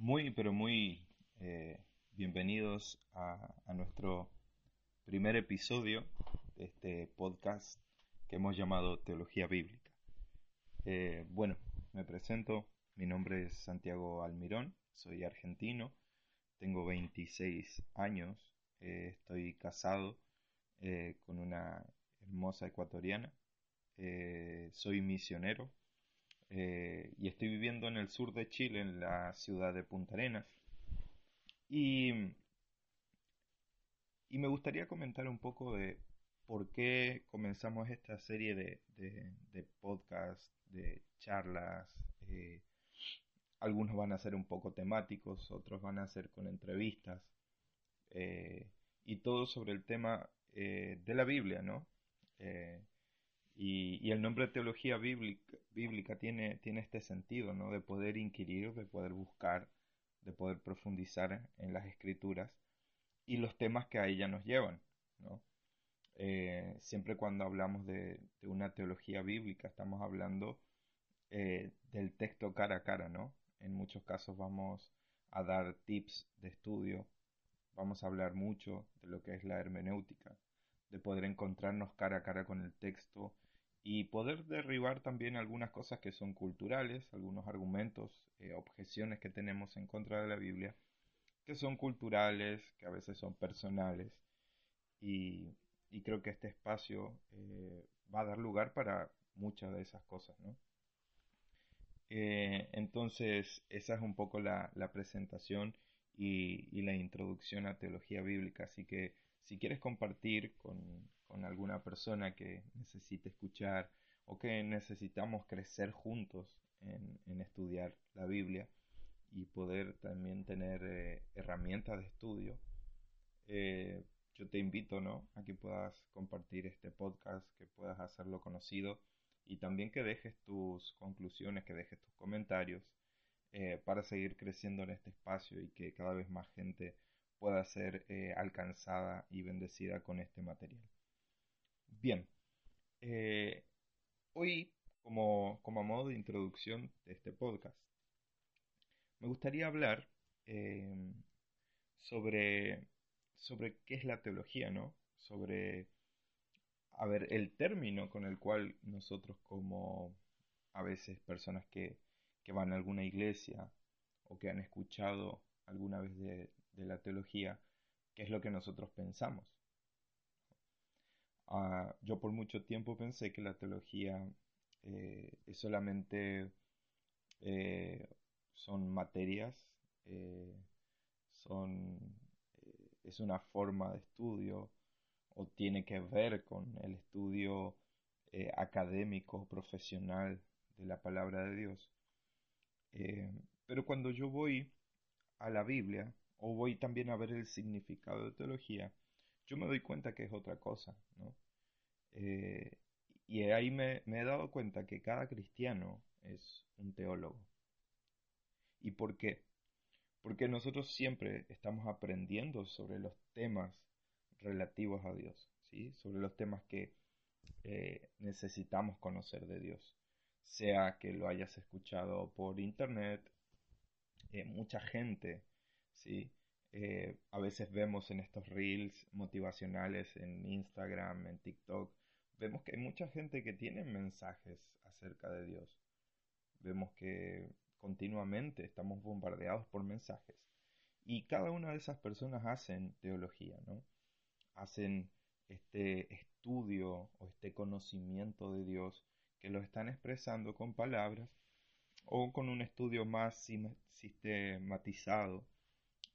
Muy, pero muy eh, bienvenidos a, nuestro primer episodio de este podcast que hemos llamado Teología Bíblica. Eh, bueno, me presento, mi nombre es Santiago Almirón, soy argentino, tengo 26 años, eh, estoy casado con una hermosa ecuatoriana, soy misionero eh, y estoy viviendo en el sur de Chile, en la ciudad de Punta Arenas. Y, y me gustaría comentar un poco de por qué comenzamos esta serie de, de, podcasts, de charlas. Eh, algunos van a ser un poco temáticos, otros van a ser con entrevistas. Eh, y todo sobre el tema de la Biblia, ¿no? Y, el nombre de teología bíblica, tiene, tiene este sentido, ¿no? De poder inquirir, de poder buscar, de poder profundizar en las escrituras y los temas que a ella nos llevan, ¿no? Eh, siempre cuando hablamos de, una teología bíblica estamos hablando eh, del texto cara a cara, ¿no? En muchos casos vamos a dar tips de estudio, vamos a hablar mucho de lo que es la hermenéutica, de poder encontrarnos cara a cara con el texto y poder derribar también algunas cosas que son culturales, algunos argumentos, eh, objeciones que tenemos en contra de la Biblia, que son culturales, que a veces son personales, y, creo que este espacio eh, va a dar lugar para muchas de esas cosas, ¿no? Eh, entonces, esa es un poco la, presentación y, y, la introducción a teología bíblica, así que si quieres compartir con, alguna persona que necesite escuchar o que necesitamos crecer juntos en, estudiar la Biblia y poder también tener eh, herramientas de estudio, eh, yo te invito ¿no? a que puedas compartir este podcast, que puedas hacerlo conocido y también que dejes tus conclusiones, que dejes tus comentarios eh, para seguir creciendo en este espacio y que cada vez más gente pueda ser alcanzada y bendecida con este material. Bien, eh, hoy, como, como, modo de introducción de este podcast, me gustaría hablar eh, sobre, sobre qué es la teología, ¿no? Sobre, a ver, el término con el cual nosotros como a veces personas que, que van a alguna iglesia o que han escuchado alguna vez de, de la teología, qué es lo que nosotros pensamos. Ah, yo por mucho tiempo pensé que la teología eh, es solamente eh, son materias, eh, son, es una forma de estudio o tiene que ver con el estudio académico, profesional de la palabra de Dios. pero cuando yo voy a la Biblia o voy también a ver el significado de teología, yo me doy cuenta que es otra cosa, ¿no? Eh, y ahí me, he dado cuenta que cada cristiano es un teólogo. ¿Y por qué? Porque nosotros siempre estamos aprendiendo sobre los temas relativos a Dios, ¿sí? Sobre los temas que eh, necesitamos conocer de Dios. Sea que lo hayas escuchado por internet, eh, mucha gente, ¿sí? Eh, a veces vemos en estos reels motivacionales en Instagram, en TikTok, vemos que hay mucha gente que tiene mensajes acerca de Dios. Vemos que continuamente estamos bombardeados por mensajes. Y cada una de esas personas hacen teología, ¿no? Hacen este estudio o este conocimiento de Dios que lo están expresando con palabras o con un estudio más sistematizado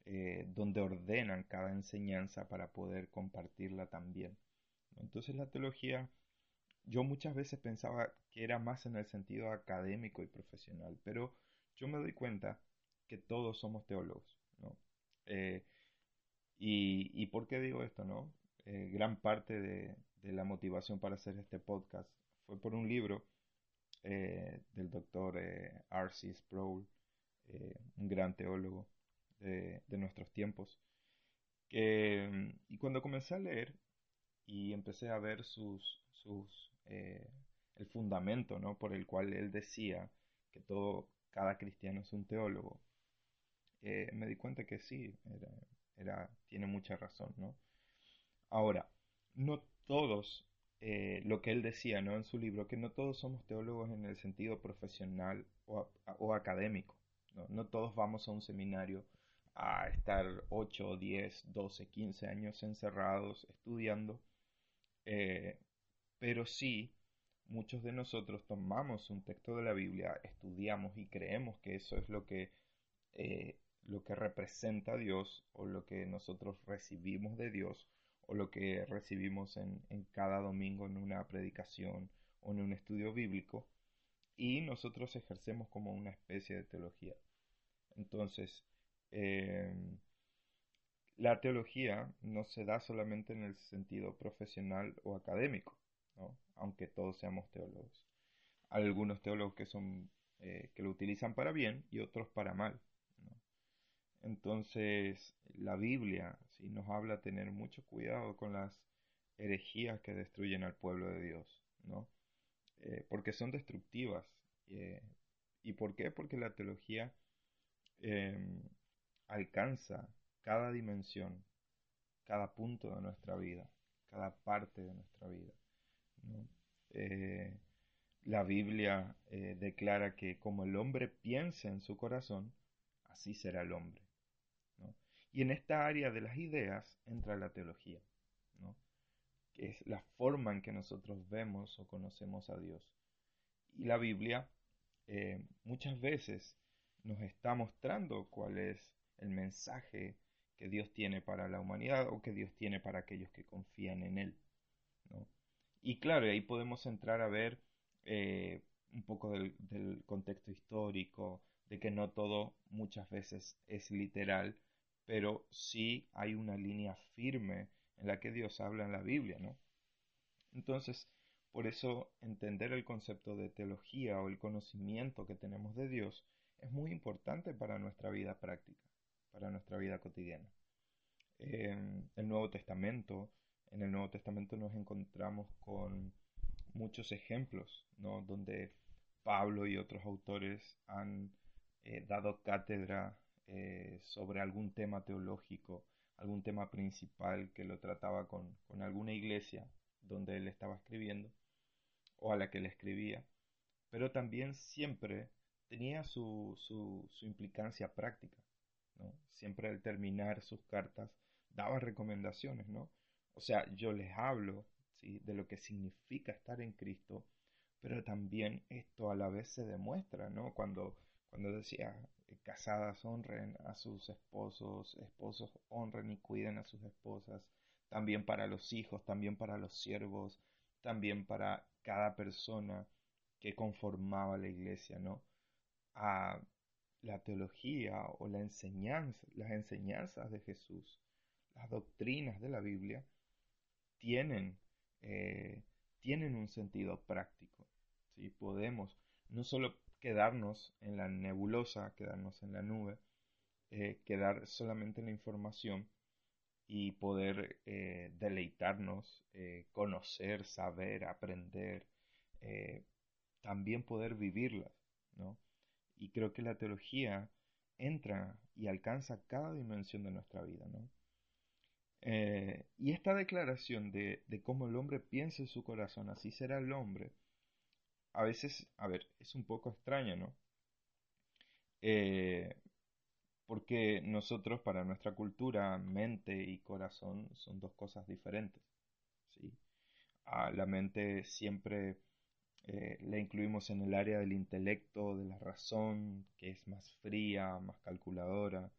eh, donde ordenan cada enseñanza para poder compartirla también. Entonces la teología, yo muchas veces pensaba que era más en el sentido académico y profesional, pero yo me doy cuenta que todos somos teólogos. Eh, y, por qué digo esto, no? Eh, gran parte de, la motivación para hacer este podcast fue por un libro del doctor R.C. Sproul, un gran teólogo, de, nuestros tiempos. y cuando comencé a leer y empecé a ver sus, sus eh, el fundamento ¿no? por el cual él decía que todo, cada cristiano es un teólogo, que me di cuenta que sí, era, tiene mucha razón, ¿no? Ahora, no todos, eh, lo que él decía, ¿no? En su libro, que no todos somos teólogos en el sentido profesional o, o académico, ¿no? No todos vamos a un seminario a estar 8, 10, 12, 15 años encerrados estudiando, eh, pero sí muchos de nosotros tomamos un texto de la Biblia, estudiamos y creemos que eso es lo que, eh, lo que representa a Dios o lo que nosotros recibimos de Dios o lo que recibimos en, en cada domingo en una predicación o en un estudio bíblico y nosotros ejercemos como una especie de teología. Entonces, Em, la teología no se da solamente en el sentido profesional o académico, aunque todos seamos teólogos. Algunos teólogos que, son, eh, que lo utilizan para bien y otros para mal. Entonces, la Biblia sí nos habla tener mucho cuidado con las herejías que destruyen al pueblo de Dios, ¿no? Eh, porque son destructivas. Eh, ¿Y por qué? Porque la teología em, alcanza cada dimensión, cada punto de nuestra vida, cada parte de nuestra vida. Eh, la Biblia eh, declara que como el hombre piensa en su corazón, así será el hombre. Y en esta área de las ideas entra la teología, que es la forma en que nosotros vemos o conocemos a Dios. Y la Biblia eh, muchas veces nos está mostrando cuál es el mensaje que Dios tiene para la humanidad o que Dios tiene para aquellos que confían en Él. Y claro, ahí podemos entrar a ver eh, un poco del, contexto histórico, de que no todo muchas veces es literal, pero sí hay una línea firme en la que Dios habla en la Biblia, ¿no? Entonces, por eso entender el concepto de teología o el conocimiento que tenemos de Dios es muy importante para nuestra vida práctica para nuestra vida cotidiana. En el Nuevo Testamento, en el Nuevo Testamento nos encontramos con muchos ejemplos, ¿no? Donde Pablo y otros autores han eh, dado cátedra eh, sobre algún tema teológico, algún tema principal que lo trataba con, alguna iglesia donde él estaba escribiendo o a la que le escribía, pero también siempre tenía su implicancia práctica. Siempre al terminar sus cartas daba recomendaciones, ¿no? O sea, yo les hablo de lo que significa estar en Cristo, pero también esto a la vez se demuestra, ¿no? Cuando, cuando decía, eh, casadas honren a sus esposos, esposos honren y cuiden a sus esposas, también para los hijos, también para los siervos, también para cada persona que conformaba la iglesia, ¿no? A, la teología o la enseñanza, las enseñanzas de Jesús, las doctrinas de la Biblia, tienen, eh, tienen un sentido práctico. ¿sí? Podemos no solo quedarnos en la nebulosa, quedarnos en la nube, eh, quedar solamente en la información y poder eh, deleitarnos, conocer, saber, aprender, también poder vivirlas, ¿no? Y creo que la teología entra y alcanza cada dimensión de nuestra vida, ¿no? Eh, y esta declaración de, cómo el hombre piensa en su corazón, así será el hombre, a veces, a ver, es un poco extraña, ¿no? Eh, porque nosotros, para nuestra cultura, mente y corazón son dos cosas diferentes, ¿sí? A la mente siempre eh, la incluimos en el área del intelecto, de la razón, que es más fría, más calculadora.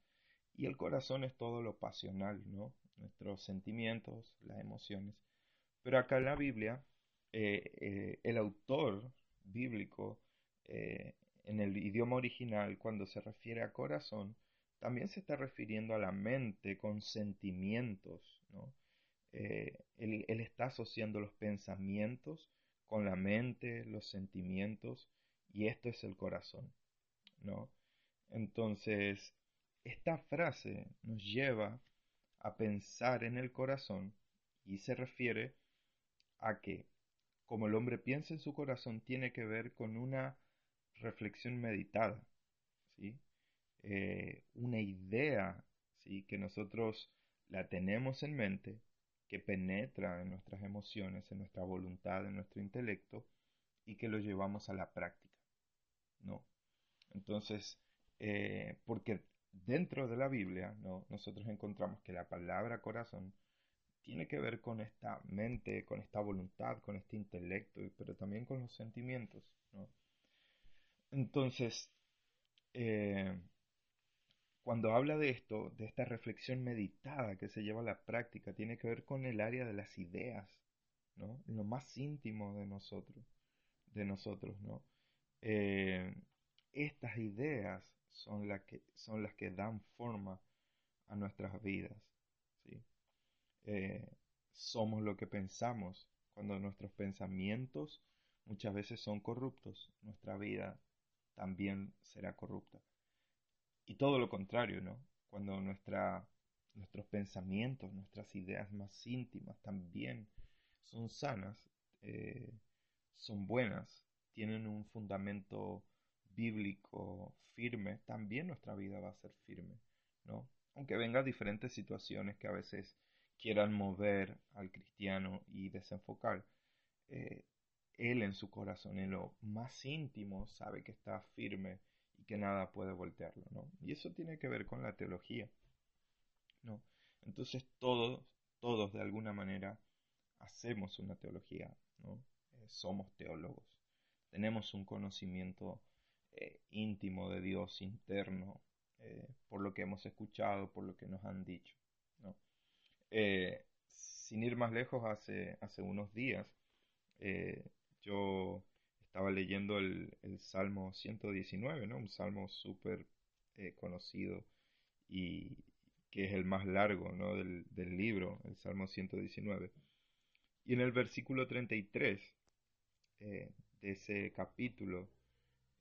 Y el corazón es todo lo pasional, ¿no? Nuestros sentimientos, las emociones. Pero acá en la Biblia, eh, eh, el autor bíblico, en el idioma original, cuando se refiere a corazón, también se está refiriendo a la mente con sentimientos, ¿no? él está asociando los pensamientos con la mente, los sentimientos, y esto es el corazón, ¿no? Entonces, esta frase nos lleva a pensar en el corazón y se refiere a que, como el hombre piensa en su corazón, tiene que ver con una reflexión meditada, ¿sí? eh, una idea, ¿sí? que nosotros la tenemos en mente, que penetra en nuestras emociones, en nuestra voluntad, en nuestro intelecto, y que lo llevamos a la práctica. ¿no? Entonces, eh, porque dentro de la Biblia, ¿no? nosotros encontramos que la palabra corazón tiene que ver con esta mente, con esta voluntad, con este intelecto, pero también con los sentimientos. ¿no? Entonces, eh, cuando habla de esto, de esta reflexión meditada que se lleva a la práctica, tiene que ver con el área de las ideas, ¿no? Lo más íntimo de nosotros, de nosotros, ¿no? Eh, estas ideas son, que, son las que dan forma a nuestras vidas, ¿sí? Eh, somos lo que pensamos. Cuando nuestros pensamientos muchas veces son corruptos, nuestra vida también será corrupta. Y todo lo contrario, ¿no? Cuando nuestros pensamientos, nuestras ideas más íntimas también son sanas, eh, son buenas, tienen un fundamento bíblico firme, también nuestra vida va a ser firme, ¿no? Aunque vengan diferentes situaciones que a veces quieran mover al cristiano y desenfocar, eh, él en su corazón, en lo más íntimo, sabe que está firme que nada puede voltearlo, ¿no? Y eso tiene que ver con la teología, ¿no? Entonces todos, todos de alguna manera hacemos una teología, ¿no? Eh, somos teólogos, tenemos un conocimiento eh, íntimo de Dios interno, eh, por lo que hemos escuchado, por lo que nos han dicho, ¿no? sin ir más lejos, hace, hace unos días yo estaba leyendo el, Salmo 119, ¿no? Un salmo súper eh, conocido y que es el más largo, ¿no? Del, libro, el Salmo 119. Y en el versículo 33 eh, de ese capítulo,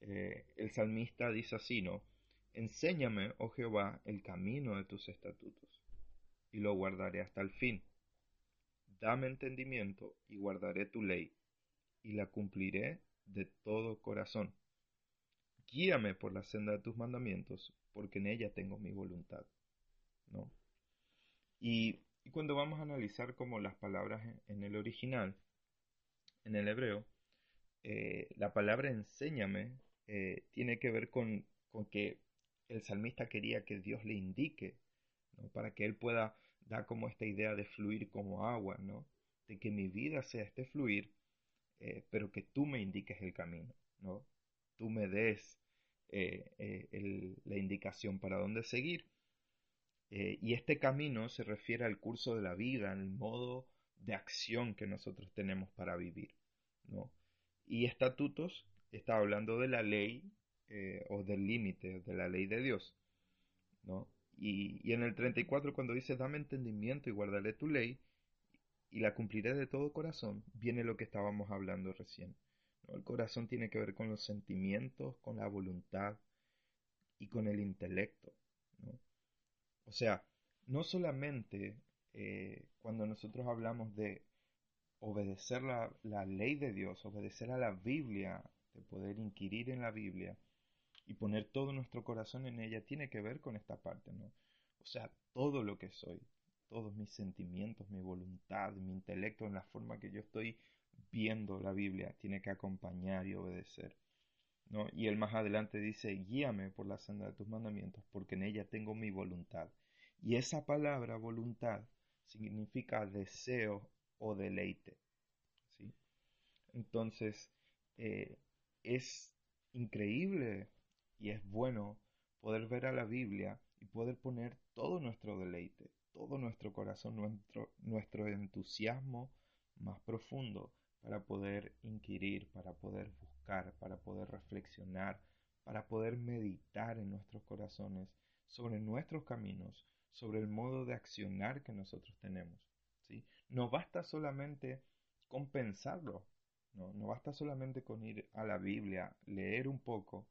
eh, el salmista dice así, ¿no? Enséñame, oh Jehová, el camino de tus estatutos, y lo guardaré hasta el fin. Dame entendimiento y guardaré tu ley, y la cumpliré de todo corazón. Guíame por la senda de tus mandamientos, porque en ella tengo mi voluntad. ¿no? Y, cuando vamos a analizar como las palabras en, el original, en el hebreo, eh, la palabra enséñame eh, tiene que ver con, con, que el salmista quería que Dios le indique, ¿no? para que él pueda dar como esta idea de fluir como agua, ¿no? de que mi vida sea este fluir eh, pero que tú me indiques el camino, ¿no? Tú me des eh, eh, la indicación para dónde seguir. y este camino se refiere al curso de la vida, al modo de acción que nosotros tenemos para vivir, ¿no? Y estatutos está hablando de la ley o del límite, de la ley de Dios, ¿no? Y, y, en el 34 cuando dice, dame entendimiento y guardaré tu ley, y la cumpliré de todo corazón, viene lo que estábamos hablando recién. El corazón tiene que ver con los sentimientos, con la voluntad y con el intelecto. O sea, no solamente eh, cuando nosotros hablamos de obedecer la, ley de Dios, obedecer a la Biblia, de poder inquirir en la Biblia y poner todo nuestro corazón en ella, tiene que ver con esta parte, ¿no? O sea, todo lo que soy, todos mis sentimientos, mi voluntad, mi intelecto, en la forma que yo estoy viendo la Biblia, tiene que acompañar y obedecer. ¿no? Y él más adelante dice, guíame por la senda de tus mandamientos, porque en ella tengo mi voluntad. Y esa palabra voluntad significa deseo o deleite. ¿sí? Entonces, eh, es increíble y es bueno poder ver a la Biblia y poder poner todo nuestro deleite, todo nuestro corazón, nuestro, entusiasmo más profundo para poder inquirir, para poder buscar, para poder reflexionar, para poder meditar en nuestros corazones sobre nuestros caminos, sobre el modo de accionar que nosotros tenemos. No basta solamente con pensarlo, no, no basta solamente con ir a la Biblia, leer un poco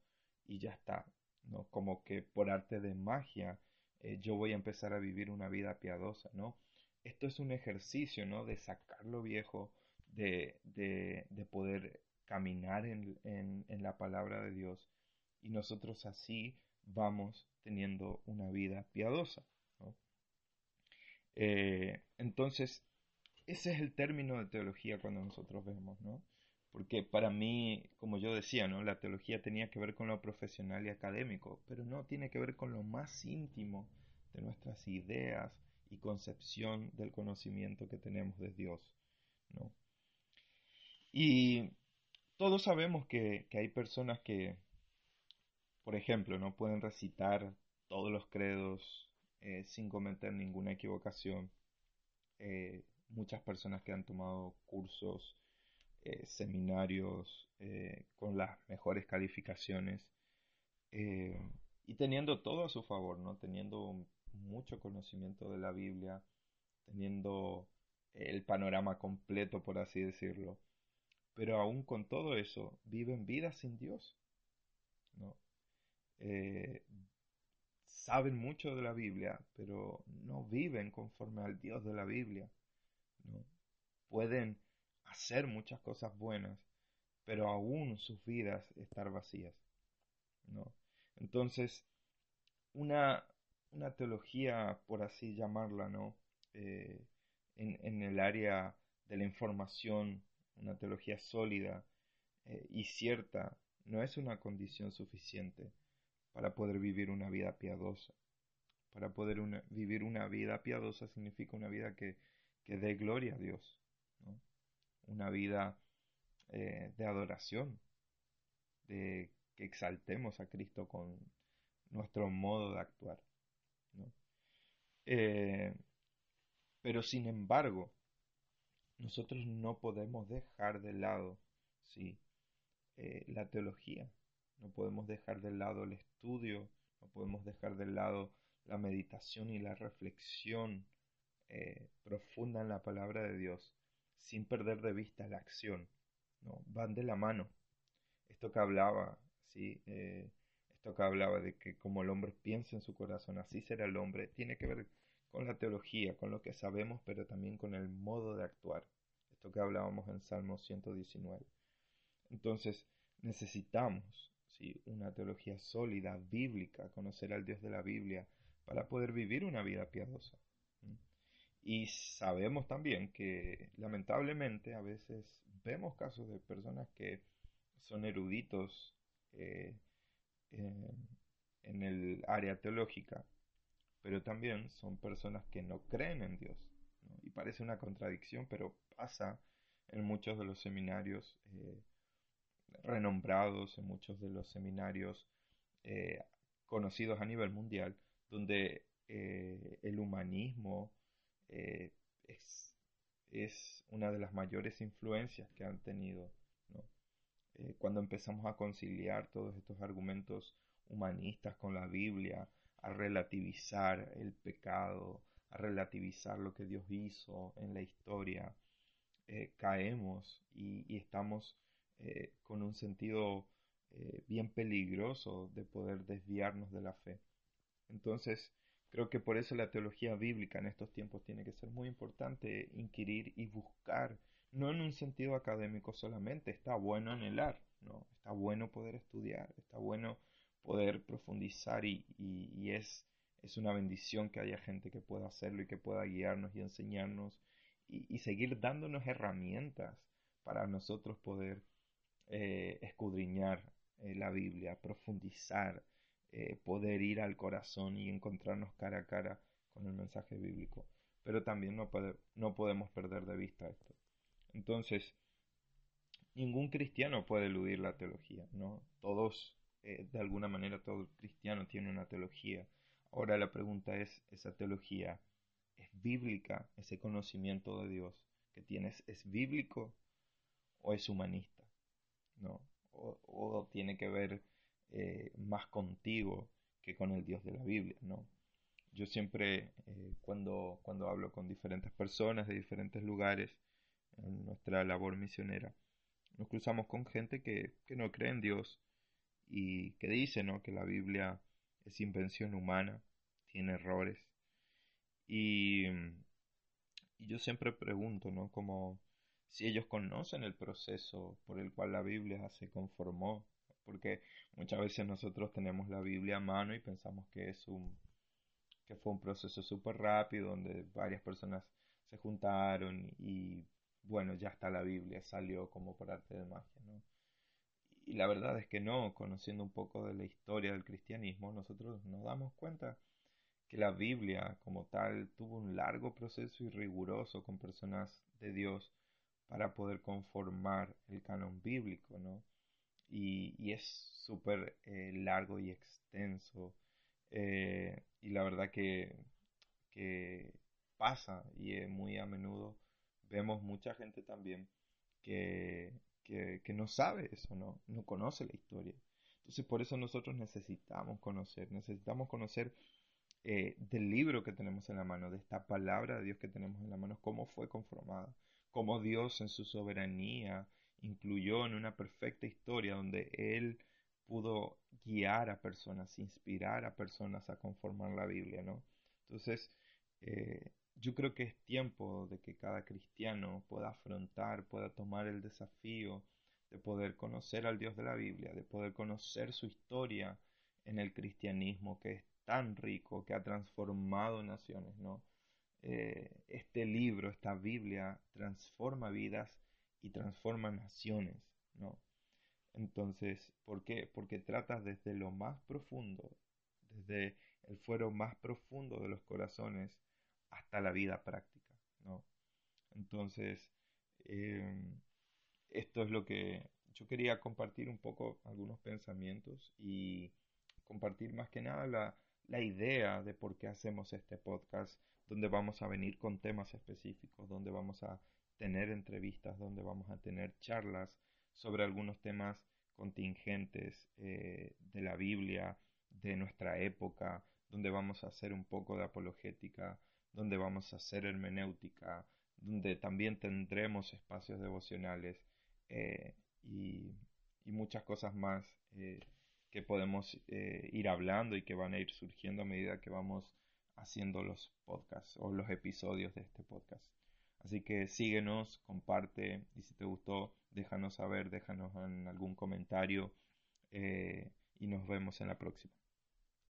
y ya está, ¿no? como que por arte de magia eh, yo voy a empezar a vivir una vida piadosa, ¿no? Esto es un ejercicio, ¿no? De sacar lo viejo, de, de, de poder caminar en, en, la palabra de Dios y nosotros así vamos teniendo una vida piadosa. Eh, entonces, ese es el término de teología cuando nosotros vemos, ¿no? Porque para mí, como yo decía, ¿no? La teología tenía que ver con lo profesional y académico, pero no tiene que ver con lo más íntimo de nuestras ideas y concepción del conocimiento que tenemos de Dios, ¿no? Y todos sabemos que, hay personas que, por ejemplo, no pueden recitar todos los credos eh, sin cometer ninguna equivocación. Eh, muchas personas que han tomado cursos, eh, seminarios con las mejores calificaciones y teniendo todo a su favor, ¿no? Teniendo mucho conocimiento de la Biblia, teniendo el panorama completo, por así decirlo pero aún con todo eso viven vidas sin Dios. ¿no? Eh, saben mucho de la Biblia, pero no viven conforme al Dios de la Biblia. ¿no? Pueden hacer muchas cosas buenas, pero aún sus vidas estar vacías. ¿no? Entonces, una, una teología, por así llamarla, ¿no? Eh, en, en el área de la información una teología sólida eh, y cierta no es una condición suficiente para poder vivir una vida piadosa. Para poder vivir una vida piadosa significa una vida que, dé gloria a Dios, una vida eh, de adoración, de que exaltemos a Cristo con nuestro modo de actuar. Eh, pero sin embargo, nosotros no podemos dejar de lado ¿sí? Eh, la teología, no podemos dejar de lado el estudio, no podemos dejar de lado la meditación y la reflexión profunda en la palabra de Dios, sin perder de vista la acción. ¿no? Van de la mano. Esto que hablaba, ¿sí? Eh, esto que hablaba de que como el hombre piensa en su corazón, así será el hombre, tiene que ver con la teología, con lo que sabemos, pero también con el modo de actuar. Esto que hablábamos en Salmo 119. Entonces, necesitamos ¿sí? una teología sólida, bíblica, conocer al Dios de la Biblia, para poder vivir una vida piadosa. Y sabemos también que lamentablemente a veces vemos casos de personas que son eruditos eh, en el área teológica, pero también son personas que no creen en Dios. Y parece una contradicción, pero pasa en muchos de los seminarios eh, renombrados, en muchos de los seminarios eh, conocidos a nivel mundial, donde el humanismo es, es, una de las mayores influencias que han tenido. cuando empezamos a conciliar todos estos argumentos humanistas con la Biblia, a relativizar el pecado, a relativizar lo que Dios hizo en la historia, eh, caemos y, estamos eh, con un sentido eh, bien peligroso de poder desviarnos de la fe. Entonces, creo que por eso la teología bíblica en estos tiempos tiene que ser muy importante inquirir y buscar, no en un sentido académico solamente, está bueno anhelar, ¿no? Está bueno poder estudiar, está bueno poder profundizar y, es, es una bendición que haya gente que pueda hacerlo y que pueda guiarnos y enseñarnos y, seguir dándonos herramientas para nosotros poder eh, escudriñar eh, la Biblia, profundizar, eh, poder ir al corazón y encontrarnos cara a cara con el mensaje bíblico. Pero también no, podemos perder de vista esto. Entonces, ningún cristiano puede eludir la teología, ¿no? Todos eh, de alguna manera todo cristiano tiene una teología. Ahora la pregunta es, ¿esa teología es bíblica? ¿Ese conocimiento de Dios que tienes es bíblico o es humanista? ¿No? O, tiene que ver eh, más contigo que con el Dios de la Biblia, ¿no? Yo siempre, eh, cuando, cuando hablo con diferentes personas de diferentes lugares en nuestra labor misionera, nos cruzamos con gente que, que no cree en Dios, y que dice ¿no? que la Biblia es invención humana, tiene errores. Y, yo siempre pregunto, ¿no? Como si ellos conocen el proceso por el cual la Biblia se conformó, porque muchas veces nosotros tenemos la Biblia a mano y pensamos que es un que fue un proceso súper rápido donde varias personas se juntaron y bueno, ya está la Biblia, salió como por arte de magia, ¿no? Y la verdad es que no, conociendo un poco de la historia del cristianismo, nosotros nos damos cuenta que la Biblia como tal tuvo un largo proceso y riguroso con personas de Dios para poder conformar el canon bíblico, ¿no? Y, es súper eh, largo y extenso. Eh, y la verdad que, que pasa y muy a menudo vemos mucha gente también que, que, no sabe eso, ¿no? No conoce la historia. Entonces por eso nosotros necesitamos conocer, necesitamos conocer eh, del libro que tenemos en la mano, de esta palabra de Dios que tenemos en la mano, cómo fue conformada, cómo Dios en su soberanía incluyó en una perfecta historia donde Él pudo guiar a personas, inspirar a personas a conformar la Biblia, ¿no? Entonces, eh, yo creo que es tiempo de que cada cristiano pueda afrontar, pueda tomar el desafío de poder conocer al Dios de la Biblia, de poder conocer su historia en el cristianismo que es tan rico, que ha transformado naciones, ¿no? Eh, este libro, esta Biblia, transforma vidas y transforma naciones, ¿no? Entonces, ¿por qué? Porque trata desde lo más profundo, desde el fuero más profundo de los corazones, hasta la vida práctica, ¿no? Entonces, em, esto es lo que yo quería compartir un poco algunos pensamientos y compartir más que nada la, la idea de por qué hacemos este podcast, donde vamos a venir con temas específicos, donde vamos a tener entrevistas, donde vamos a tener charlas sobre algunos temas contingentes eh, de la Biblia, de nuestra época, donde vamos a hacer un poco de apologética, donde vamos a hacer hermenéutica, donde también tendremos espacios devocionales eh, y, muchas cosas más eh, que podemos ir hablando y que van a ir surgiendo a medida que vamos haciendo los podcasts o los episodios de este podcast. Así que síguenos, comparte y si te gustó, déjanos saber, déjanos algún comentario y nos vemos en la próxima.